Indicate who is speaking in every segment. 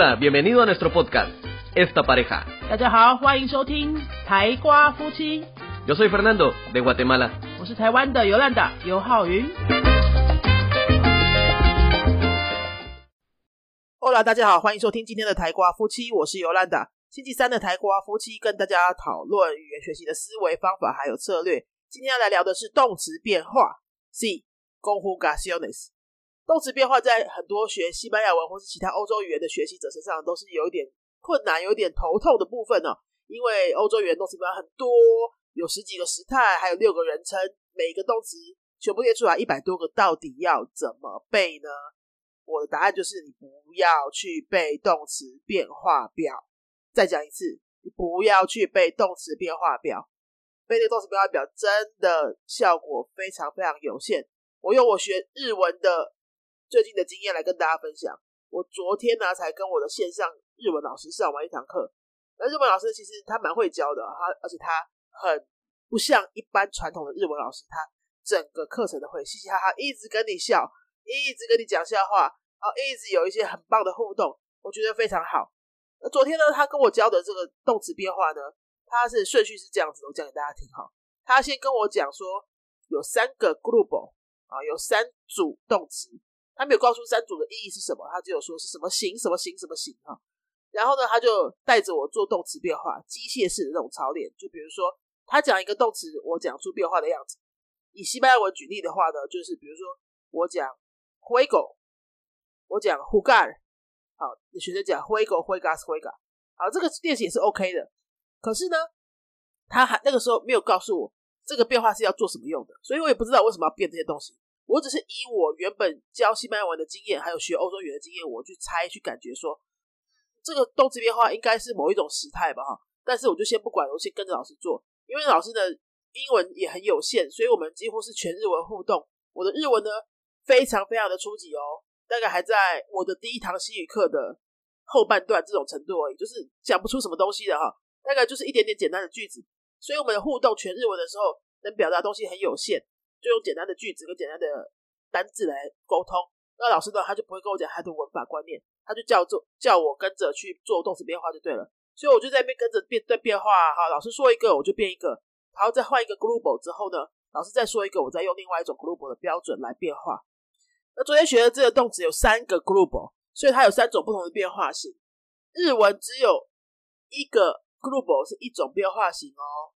Speaker 1: Hola, bienvenido a nuestro podcast, Esta Pareja.
Speaker 2: 大家好，欢迎收听台瓜夫妻
Speaker 1: ，Yo soy Fernando, de Guatemala.
Speaker 2: 我是台湾的尤兰达尤浩云。Hola，大家好，欢迎收听今天的台瓜夫妻，我是尤兰达。星期三的台瓜夫妻跟大家讨论语言学习的思维方法还有策略。今天要来聊的是动词变化，C conjugaciones。动词变化在很多学西班牙文或是其他欧洲语言的学习者身上都是有一点困难、有点头痛的部分呢、因为欧洲语言动词变化很多，有十几个时态，还有六个人称，每个动词全部列出来一百多个，到底要怎么背呢？我的答案就是你不要去背动词变化表。再讲一次，你不要去背动词变化表，背这个动词变化表真的效果非常非常有限。我用我学日文的最近的经验来跟大家分享。我昨天呢才跟我的线上日文老师上完一堂课，那日文老师其实他蛮会教的，他而且他很不像一般传统的日文老师，他整个课程都会嘻嘻哈哈，一直跟你笑，一直跟你讲笑话，然后一直有一些很棒的互动，我觉得非常好。那昨天呢，他跟我教的这个动词变化呢，他是顺序是这样子，我讲给大家听哈。他先跟我讲说有三个 group 啊，有三组动词，他没有告诉三组的意义是什么，他只有说是什么形、什么形、什么形哈。然后呢，他就带着我做动词变化，机械式的那种操练。就比如说，他讲一个动词，我讲出变化的样子。以西班牙文举例的话呢，就是比如说我讲 juego，我讲 jugar，好，学生讲 juego juegas juega，好，这个练习也是 OK 的。可是呢，他还那个时候没有告诉我这个变化是要做什么用的，所以我也不知道为什么要变这些东西。我只是以我原本教西班牙文的经验，还有学欧洲语的经验，我去猜去感觉说，这个动词变化应该是某一种时态吧，哈。但是我就先不管，我先跟着老师做，因为老师的英文也很有限，所以我们几乎是全日文互动。我的日文呢，非常非常的初级哦，大概还在我的第一堂西语课的后半段这种程度而已，就是讲不出什么东西的哈，大概就是一点点简单的句子。所以我们的互动全日文的时候，能表达东西很有限，就用简单的句子跟简单的单字来沟通。那老师呢，他就不会跟我讲他的文法观念，他就叫做叫我跟着去做动词变化就对了。所以我就在那边跟着变对变化哈，老师说一个我就变一个，然后再换一个 group 之后呢，老师再说一个，我再用另外一种 group 的标准来变化。那昨天学的这个动词有三个 group，所以它有三种不同的变化型。日文只有一个 group 是一种变化型哦，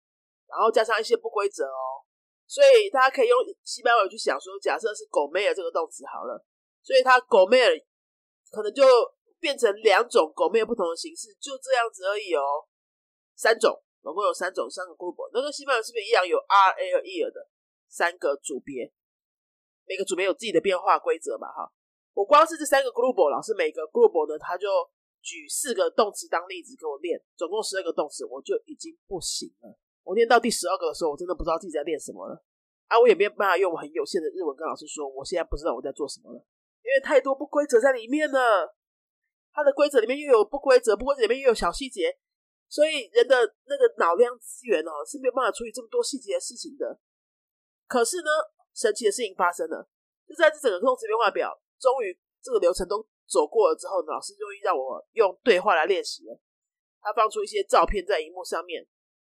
Speaker 2: 然后加上一些不规则哦，所以大家可以用西班牙语去想说，假设是狗妹儿这个动词好了，所以它狗妹儿可能就变成两种狗妹儿不同的形式，就这样子而已哦。三种，总共有三种，三个 group。那个西班牙是不是一样有 R A 和 E 的三个组别？每个组别有自己的变化规则嘛？哈，我光是这三个 group，老师每个 group 呢，他就举四个动词当例子给我练，总共十二个动词，我就已经不行了。我练到第十二个的时候，我真的不知道自己在练什么了。啊，我也没有办法用我很有限的日文跟老师说，我现在不知道我在做什么了，因为太多不规则在里面了。它的规则里面又有不规则，不规则里面又有小细节，所以人的那个脑量资源哦是没有办法处理这么多细节的事情的。可是呢，神奇的事情发生了，就在这整个动词变化表，终于这个流程都走过了之后呢，老师终于让我用对话来练习了。他放出一些照片在荧幕上面，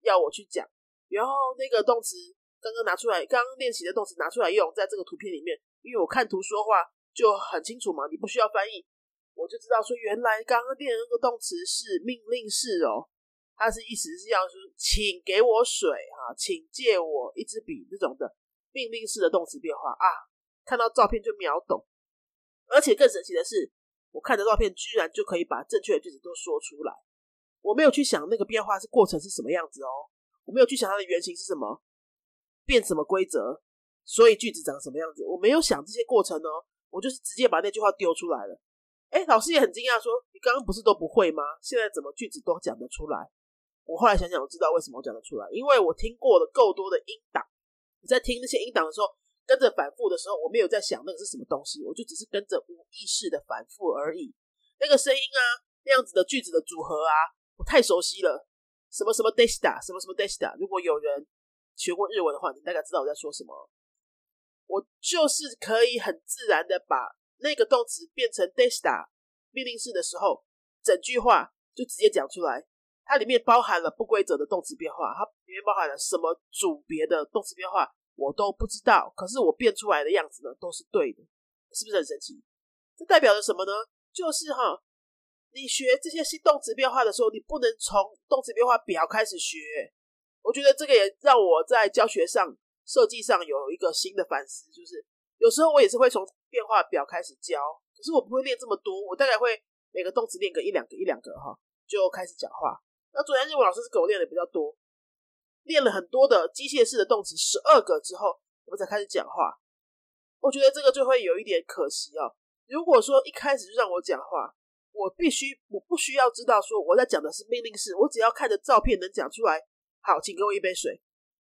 Speaker 2: 要我去讲，然后那个动词刚刚拿出来，刚刚练习的动词拿出来用，在这个图片里面，因为我看图说话就很清楚嘛，你不需要翻译，我就知道说原来刚刚练的那个动词是命令式哦，它是意思是要说请给我水哈，请借我一支笔这种的命令式的动词变化啊，看到照片就秒懂，而且更神奇的是，我看着照片居然就可以把正确的句子都说出来。我没有去想那个变化是过程是什么样子哦，我没有去想它的原型是什么，变什么规则，所以句子长什么样子，我没有想这些过程哦，我就是直接把那句话丢出来了。哎，老师也很惊讶，说你刚刚不是都不会吗？现在怎么句子都讲得出来？我后来想想，我知道为什么我讲得出来，因为我听过了够多的音档，你在听那些音档的时候，跟着反复的时候，我没有在想那个是什么东西，我就只是跟着无意识的反复而已。那个声音啊，那样子的句子的组合啊，太熟悉了。什么什么 desta，什么什么 desta。如果有人学过日文的话，你大概知道我在说什么。我就是可以很自然的把那个动词变成 desta 命令式的时候，整句话就直接讲出来，它里面包含了不规则的动词变化，它里面包含了什么组别的动词变化，我都不知道。可是我变出来的样子呢，都是对的，是不是很神奇？这代表着什么呢？就是哈，你学这些新动词变化的时候，你不能从动词变化表开始学。我觉得这个也让我在教学上、设计上有一个新的反思，就是有时候我也是会从变化表开始教，可是我不会练这么多，我大概会每个动词练个一两个、一两个哈，就开始讲话。那昨天日文老师是给我练的比较多，练了很多的机械式的动词十二个之后，我们才开始讲话。我觉得这个就会有一点可惜哦。如果说一开始就让我讲话，我必须我不需要知道说我在讲的是命令式，我只要看着照片能讲出来。好，请给我一杯水，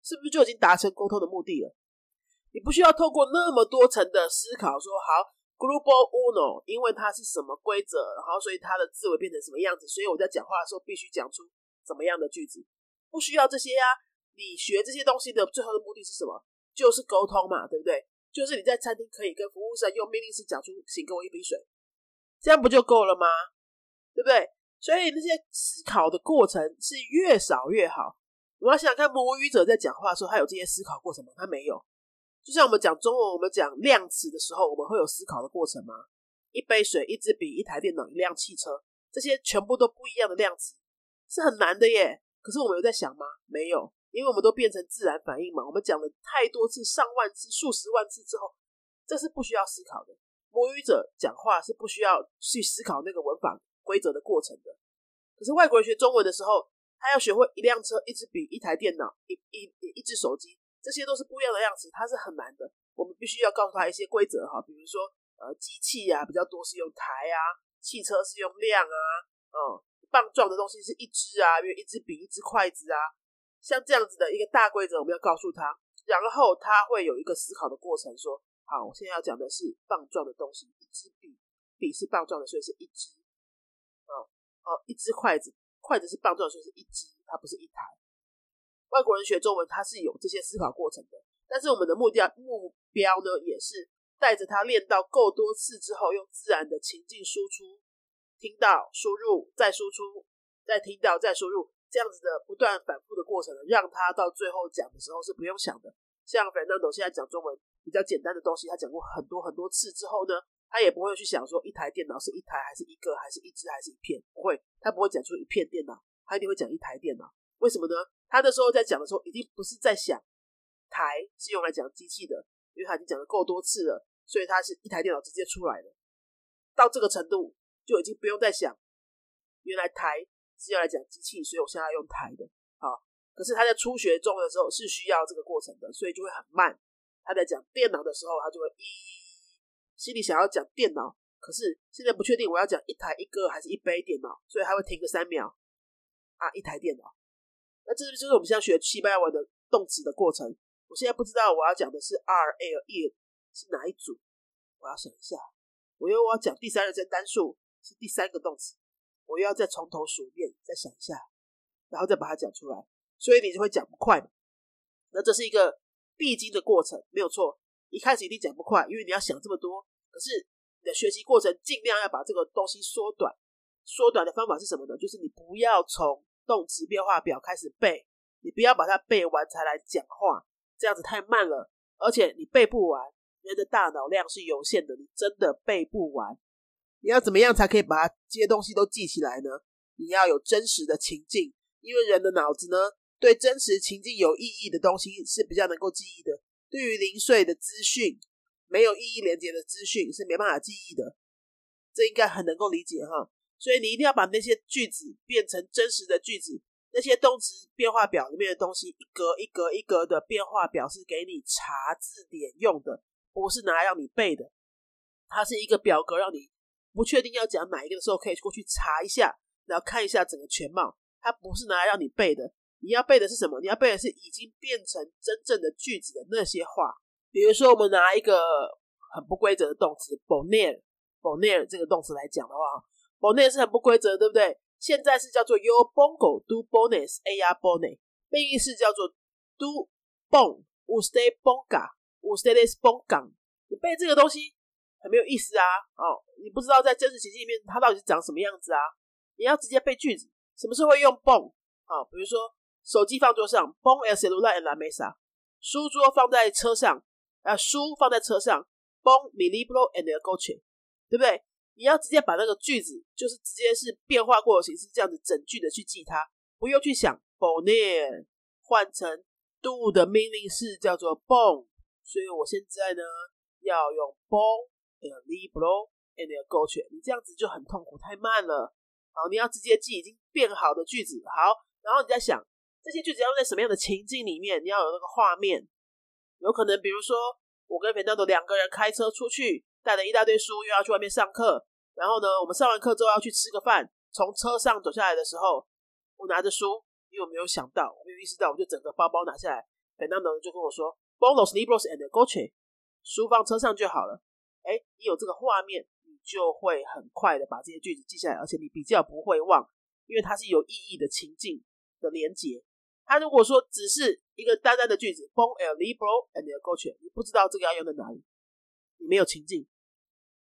Speaker 2: 是不是就已经达成沟通的目的了？你不需要透过那么多层的思考，说好 global uno，因为它是什么规则，然后所以它的字尾变成什么样子，所以我在讲话的时候必须讲出怎么样的句子，不需要这些呀。你学这些东西的最后的目的是什么？就是沟通嘛，对不对？就是你在餐厅可以跟服务生用命令式讲出，请给我一杯水，这样不就够了吗？对不对？所以那些思考的过程是越少越好。我要想想看，母语者在讲话的时候，他有这些思考过程吗？他没有。就像我们讲中文，我们讲量词的时候，我们会有思考的过程吗？一杯水、一支笔、一台电脑、一辆汽车，这些全部都不一样的量词，是很难的耶。可是我们有在想吗？没有，因为我们都变成自然反应嘛。我们讲了太多次、上万次、数十万次之后，这是不需要思考的。母语者讲话是不需要去思考那个文法规则的过程的。可是外国人学中文的时候，他要学会一辆车、一支笔、一台电脑、一一一只手机，这些都是不一样的样子，它是很难的。我们必须要告诉他一些规则哈，比如说呃，机器啊比较多是用台啊，汽车是用量啊，嗯，棒状的东西是一支啊，因为一支笔、一支筷子啊，像这样子的一个大规则，我们要告诉他，然后他会有一个思考的过程，说好，我现在要讲的是棒状的东西，一支笔，笔是棒状的，所以是一支，哦哦，一支筷子。筷子是棒状，所以是一支，它不是一台。外国人学中文，他是有这些思考过程的。但是我们的目标目标呢，也是带着他练到够多次之后，用自然的情境输出，听到输入再输出，再听到再输入，这样子的不断反复的过程呢，让他到最后讲的时候是不用想的。像 Fernando 现在讲中文比较简单的东西，他讲过很多很多次之后呢。他也不会去想说一台电脑是一台还是一个还是一只还是一片，不会，他不会讲出一片电脑，他一定会讲一台电脑。为什么呢？他那时候在讲的时候，一定不是在想台是用来讲机器的，因为他已经讲的够多次了，所以他是一台电脑直接出来的。到这个程度就已经不用再想，原来台是要来讲机器，所以我现在用台的。好，可是他在初学中的时候是需要这个过程的，所以就会很慢。他在讲电脑的时候，他就会一。心里想要讲电脑，可是现在不确定我要讲一台一个还是一杯电脑，所以他会停个三秒啊，一台电脑。那这就是我们现在学西班牙文的动词的过程。我现在不知道我要讲的是 R L E 是哪一组，我要想一下。我又我要讲第三人称单数是第三个动词，我又要再从头数遍，再想一下，然后再把它讲出来，所以你就会讲不快嘛。那这是一个必经的过程，没有错。一开始一定讲不快，因为你要想这么多。可是你的学习过程尽量要把这个东西缩短。缩短的方法是什么呢？就是你不要从动词变化表开始背，你不要把它背完才来讲话，这样子太慢了，而且你背不完。人的大脑量是有限的，你真的背不完。你要怎么样才可以把这些东西都记起来呢？你要有真实的情境，因为人的脑子呢，对真实情境有意义的东西是比较能够记忆的。对于零碎的资讯，没有意义连接的资讯是没办法记忆的，这应该很能够理解哈。所以你一定要把那些句子变成真实的句子，那些动词变化表里面的东西，一格一格一格的变化表是给你查字典用的，不是拿来让你背的。它是一个表格，让你不确定要讲哪一个的时候，可以过去查一下，然后看一下整个全貌。它不是拿来让你背的。你要背的是什么？你要背的是已经变成真正的句子的那些话。比如说，我们拿一个很不规则的动词 “boner”，“boner” 这个动词来讲的话，“boner” 是很不规则，对不对？现在是叫做 “you bongo do bonus a r boner”，命令式叫做 “do bon，stay bonga”，“usted es bongang”。你背这个东西很没有意思啊！哦，你不知道在真实情境里面它到底是长什么样子啊？你要直接背句子。什么时候会用 bon 啊？比如说手机放桌上，bon el celular en la mesa；书桌放在车上，啊，书放在车上，bon mi libro en el coche，对不对？你要直接把那个句子，就是直接是变化过的形式，这样子整句的去记它，不用去想 b o n e 换成 do 的命令式叫做 bon，所以我现在呢要用 bon el libro en el coche，你这样子就很痛苦，太慢了。好，你要直接记已经变好的句子。好，然后你在想这些句子要用在什么样的情境里面？你要有那个画面。有可能，比如说我跟肥大朵两个人开车出去，带了一大堆书，又要去外面上课。然后呢，我们上完课之后要去吃个饭。从车上走下来的时候，我拿着书，因为我没有想到，我没有意识到，我就整个包包拿下来。肥大朵就跟我说 b o n o s libros and Goche 书放车上就好了。”哎，你有这个画面。你就会很快的把这些句子记下来，而且你比较不会忘，因为它是有意义的情境的连接。它如果说只是一个单单的句子，bon el libro and el coche，你不知道这个要用在哪里，你没有情境，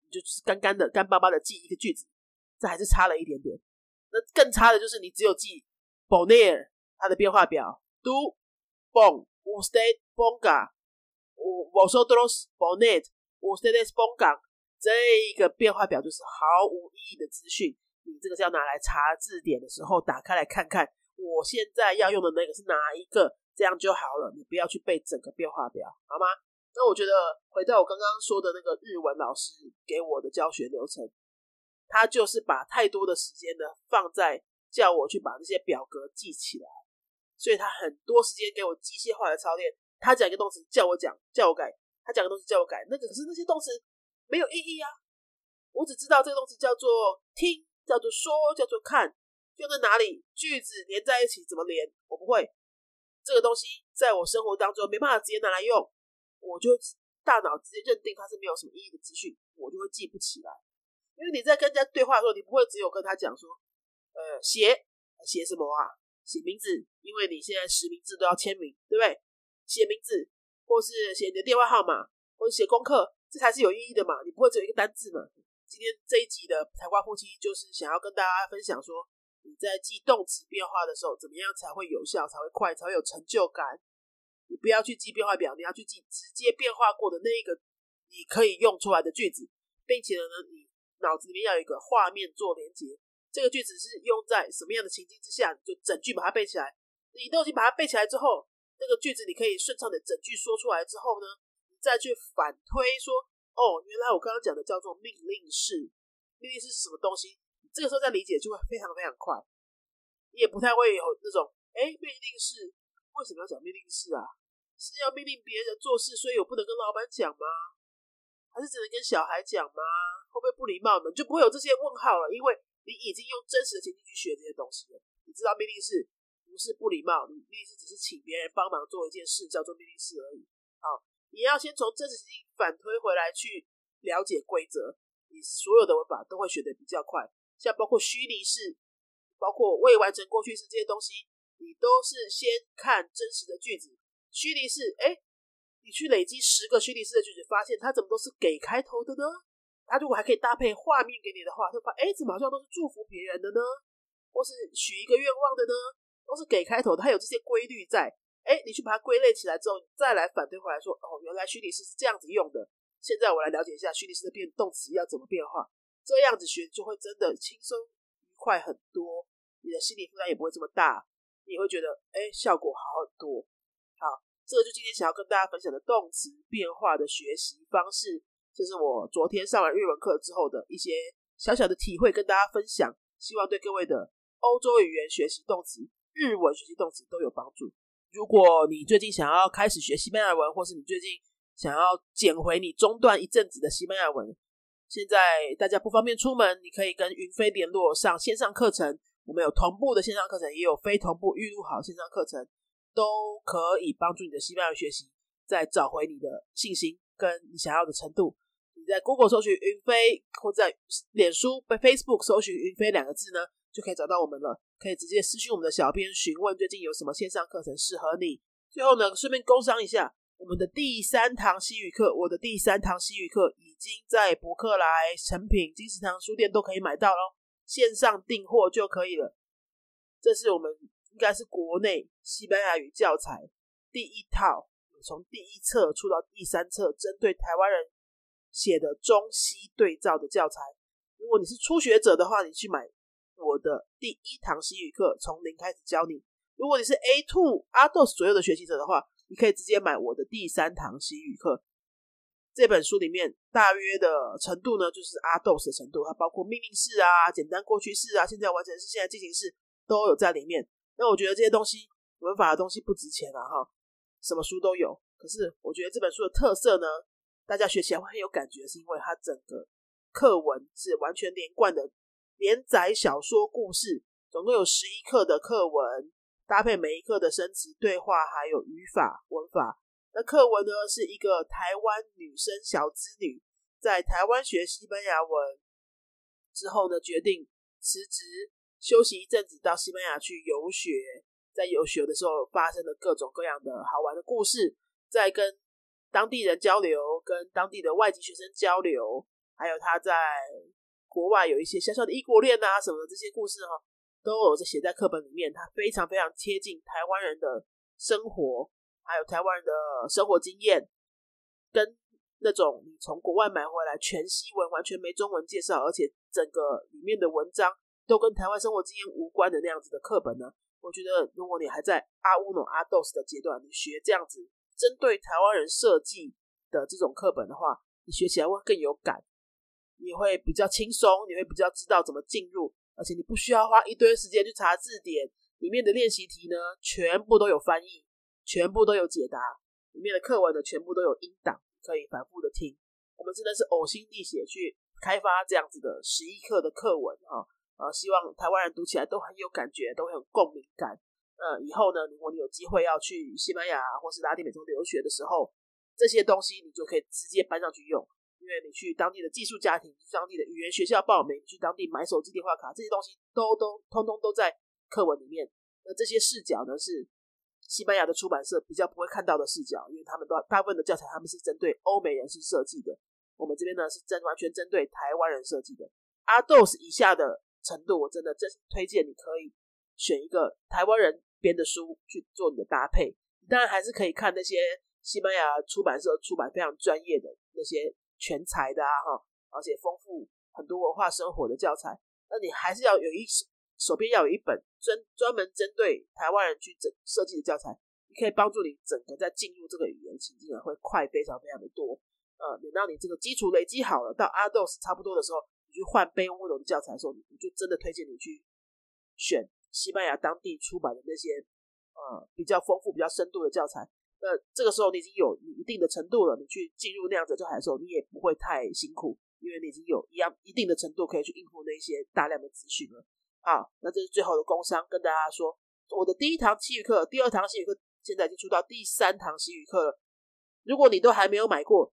Speaker 2: 你就是干干的、干巴巴的记一个句子，这还是差了一点点。那更差的就是你只有记 boner 它的变化表，do bon usted ponga，vosotros poned，ustedes pongan。这一个变化表就是毫无意义的资讯，你这个是要拿来查字典的时候打开来看看，我现在要用的那个是哪一个，这样就好了。你不要去背整个变化表，好吗？那我觉得回到我刚刚说的那个日文老师给我的教学流程，他就是把太多的时间呢放在叫我去把那些表格记起来，所以他很多时间给我机械化的操练。他讲一个动词叫我讲，叫我改；他讲个动词叫我改，那个可是那些动词。没有意义啊！我只知道这个动词叫做听，叫做说，叫做看，用在哪里？句子连在一起怎么连？我不会。这个东西在我生活当中没办法直接拿来用，我就大脑直接认定它是没有什么意义的资讯，我就会记不起来。因为你在跟人家对话的时候，你不会只有跟他讲说，呃，写写什么啊？写名字，因为你现在实名制都要签名，对不对？写名字，或是写你的电话号码，或者写功课。这才是有意义的嘛，你不会只有一个单字嘛？今天这一集的台瓜夫妻就是想要跟大家分享说，在记动词变化的时候，怎么样才会有效、才会快、才会有成就感？你不要去记变化表，你要去记直接变化过的那一个你可以用出来的句子，并且呢，你脑子里面要有一个画面做连接。这个句子是用在什么样的情境之下，就整句把它背起来。你都已经把它背起来之后，那个句子你可以顺畅的整句说出来之后呢？你再去反推说，哦，原来我刚刚讲的叫做命令式，命令式是什么东西？这个时候再理解就会非常非常快，你也不太会有那种，哎，命令式为什么要讲命令式啊？是要命令别人做事，所以我不能跟老板讲吗？还是只能跟小孩讲吗？会不会不礼貌呢？就不会有这些问号了，因为你已经用真实的情境去学这些东西了。你知道命令式不是不礼貌，命令式只是请别人帮忙做一件事，叫做命令式而已。好。你要先从真实情境反推回来去了解规则，你所有的文法都会学得比较快。像包括虚拟式、包括未完成过去式这些东西，你都是先看真实的句子。虚拟式，哎，你去累积十个虚拟式的句子，发现它怎么都是给开头的呢？它如果还可以搭配画面给你的话，就发哎，怎么好像都是祝福别人的呢？或是许一个愿望的呢？都是给开头的，它有这些规律在。哎，你去把它归类起来之后，你再来反推回来说，哦，原来虚拟式是这样子用的。现在我来了解一下虚拟式的变动词要怎么变化，这样子学就会真的轻松愉快很多，你的心理负担也不会这么大，你会觉得哎，效果好很多。好，这个就今天想要跟大家分享的动词变化的学习方式，这是我昨天上完日文课之后的一些小小的体会，跟大家分享，希望对各位的欧洲语言学习动词、日文学习动词都有帮助。如果你最近想要开始学西班牙文，或是你最近想要捡回你中断一阵子的西班牙文，现在大家不方便出门，你可以跟云飞联络上线上课程。我们有同步的线上课程，也有非同步预录好线上课程，都可以帮助你的西班牙学习再找回你的信心跟你想要的程度。你在 Google 搜寻云飞，或在脸书被 Facebook 搜寻云飞两个字呢？就可以找到我们了，可以直接私讯我们的小编询问最近有什么线上课程适合你。最后呢，顺便工商一下，我们的第三堂西语课，我的第三堂西语课已经在博客来、成品、金石堂书店都可以买到喽。线上订货就可以了。这是我们应该是国内西班牙语教材第一套，从第一册出到第三册，针对台湾人写的中西对照的教材。如果你是初学者的话，你去买我的第一堂西语课，从零开始教你。如果你是 A two 阿豆左右的学习者的话，你可以直接买我的第三堂西语课。这本书里面大约的程度呢，就是阿豆的程度，它包括命令式啊、简单过去式啊、现在完成式、现在进行式都有在里面。那我觉得这些东西文法的东西不值钱啊，哈，什么书都有。可是我觉得这本书的特色呢，大家学起来会很有感觉，是因为它整个课文是完全连贯的连载小说故事，总共有十一课的课文，搭配每一课的生词对话，还有语法文法。那课文呢，是一个台湾女生小资女在台湾学西班牙文之后呢，决定辞职休息一阵子，到西班牙去游学。在游学的时候，发生了各种各样的好玩的故事，在跟当地人交流，跟当地的外籍学生交流，还有他在国外有一些小小的异国恋啊什么的这些故事哈，都有在写在课本里面。它非常非常贴近台湾人的生活。还有台湾人的生活经验，跟那种你从国外买回来全西文、完全没中文介绍，而且整个里面的文章都跟台湾生活经验无关的那样子的课本呢？我觉得，如果你还在阿乌诺阿豆斯的阶段，你学这样子针对台湾人设计的这种课本的话，你学起来会更有感，你会比较轻松，你会比较知道怎么进入，而且你不需要花一堆时间去查字典，里面的练习题呢，全部都有翻译。全部都有解答，里面的课文呢，全部都有音档，可以反复的听。我们真的是呕心沥血去开发这样子的十一课的课文哈，呃，希望台湾人读起来都很有感觉，都很有共鸣感。呃，以后呢，如果你有机会要去西班牙或是拉丁美洲留学的时候，这些东西你就可以直接搬上去用，因为你去当地的寄宿家庭、当地的语言学校报名、去当地买手机电话卡，这些东西都都通通都在课文里面。那这些视角呢是。西班牙的出版社比较不会看到的视角，因为他们都大部分的教材他们是针对欧美人士设计的。我们这边呢是针完全针对台湾人设计的。阿豆斯以下的程度，我真的真推荐你可以选一个台湾人编的书去做你的搭配。当然还是可以看那些西班牙出版社出版非常专业的那些全才的啊哈，而且丰富很多文化生活的教材。那你还是要有一手边要有一本专专门针对台湾人去整设计的教材，你可以帮助你整个在进入这个语言情境啊会快非常非常的多。呃，等到你这个基础累积好了，到阿豆斯差不多的时候，你去换贝乌龙的教材的时候，你就真的推荐你去选西班牙当地出版的那些呃比较丰富、比较深度的教材。那这个时候你已经有一定的程度了，你去进入那样子教材的时候，你也不会太辛苦，因为你已经有一样一定的程度可以去应付那些大量的资讯了。好，那这是最后的工商，跟大家说，我的第一堂西语课，第二堂西语课，现在已经出到第三堂西语课了。如果你都还没有买过，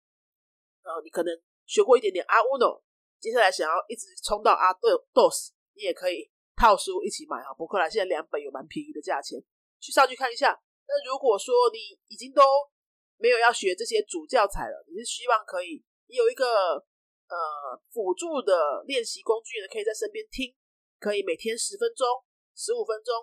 Speaker 2: 呃，你可能学过一点点阿乌诺，接下来想要一直冲到阿豆豆斯，你也可以套书一起买啊。博客来现在两本有蛮便宜的价钱，去上去看一下。那如果说你已经都没有要学这些主教材了，你是希望可以有一个呃辅助的练习工具呢，可以在身边听。可以每天十分钟、十五分钟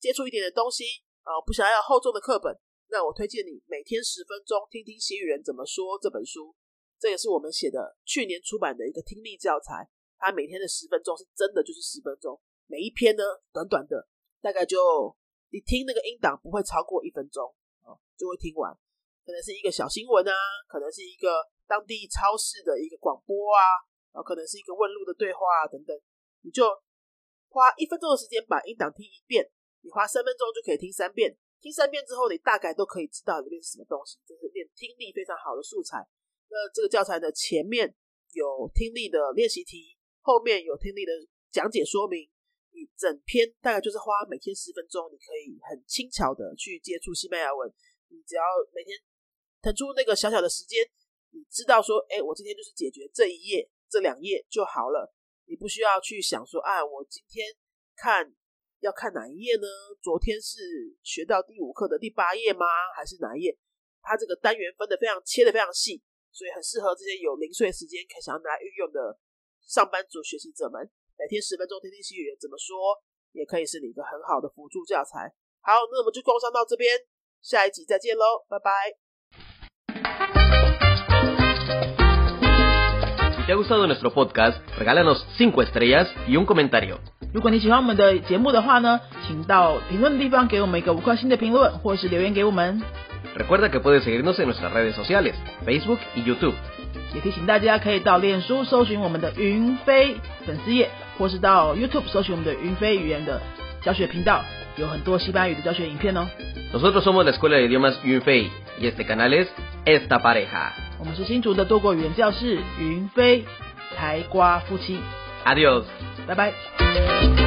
Speaker 2: 接触一点的东西啊，不想要厚重的课本，那我推荐你每天十分钟听听西语人怎么说这本书。这也是我们写的去年出版的一个听力教材，它每天的十分钟是真的就是十分钟，每一篇呢短短的，大概就你听那个音档不会超过一分钟啊，就会听完。可能是一个小新闻啊，可能是一个当地超市的一个广播啊，然后可能是一个问路的对话啊等等，你就。花一分钟的时间把音档听一遍，你花三分钟就可以听三遍。听三遍之后，你大概都可以知道里面是什么东西，就是练听力非常好的素材。那这个教材的前面有听力的练习题，后面有听力的讲解说明。整篇大概就是花每天十分钟，你可以很轻巧的去接触西班牙文。你只要每天腾出那个小小的时间，你知道说，哎，我今天就是解决这一页、这两页就好了。你不需要去想说，啊，我今天看要看哪一页呢？昨天是学到第五课的第八页吗？还是哪一页？它这个单元分的非常切的非常细，所以很适合这些有零碎时间可想要拿来运用的上班族学习者们。每天十分钟听听西语怎么说，也可以是你一个很好的辅助教材。好，那我们就工商到这边，下一集再见喽，拜拜。
Speaker 1: Si te ha gustado nuestro podcast, regálanos 5 estrellas y un comentario.
Speaker 2: 如果你喜欢我们的节目的话呢，请到评论的地方给我们一个五颗星的评论，或是留言给我们。
Speaker 1: Recuerda que puedes seguirnos en nuestras redes sociales, Facebook y YouTube.
Speaker 2: 也提醒大家可以到脸书搜寻我们的云飞粉丝页，或是到 YouTube 搜寻我们的云飞语言的教学频道，有很多西班牙语的教学影片哦。
Speaker 1: Nosotros somos la Escuela de Idiomas Yunfei y este canal es Esta Pareja.
Speaker 2: 我们是新竹的多国语言教室云飞台瓜夫妻
Speaker 1: ，Adiós.
Speaker 2: 拜拜。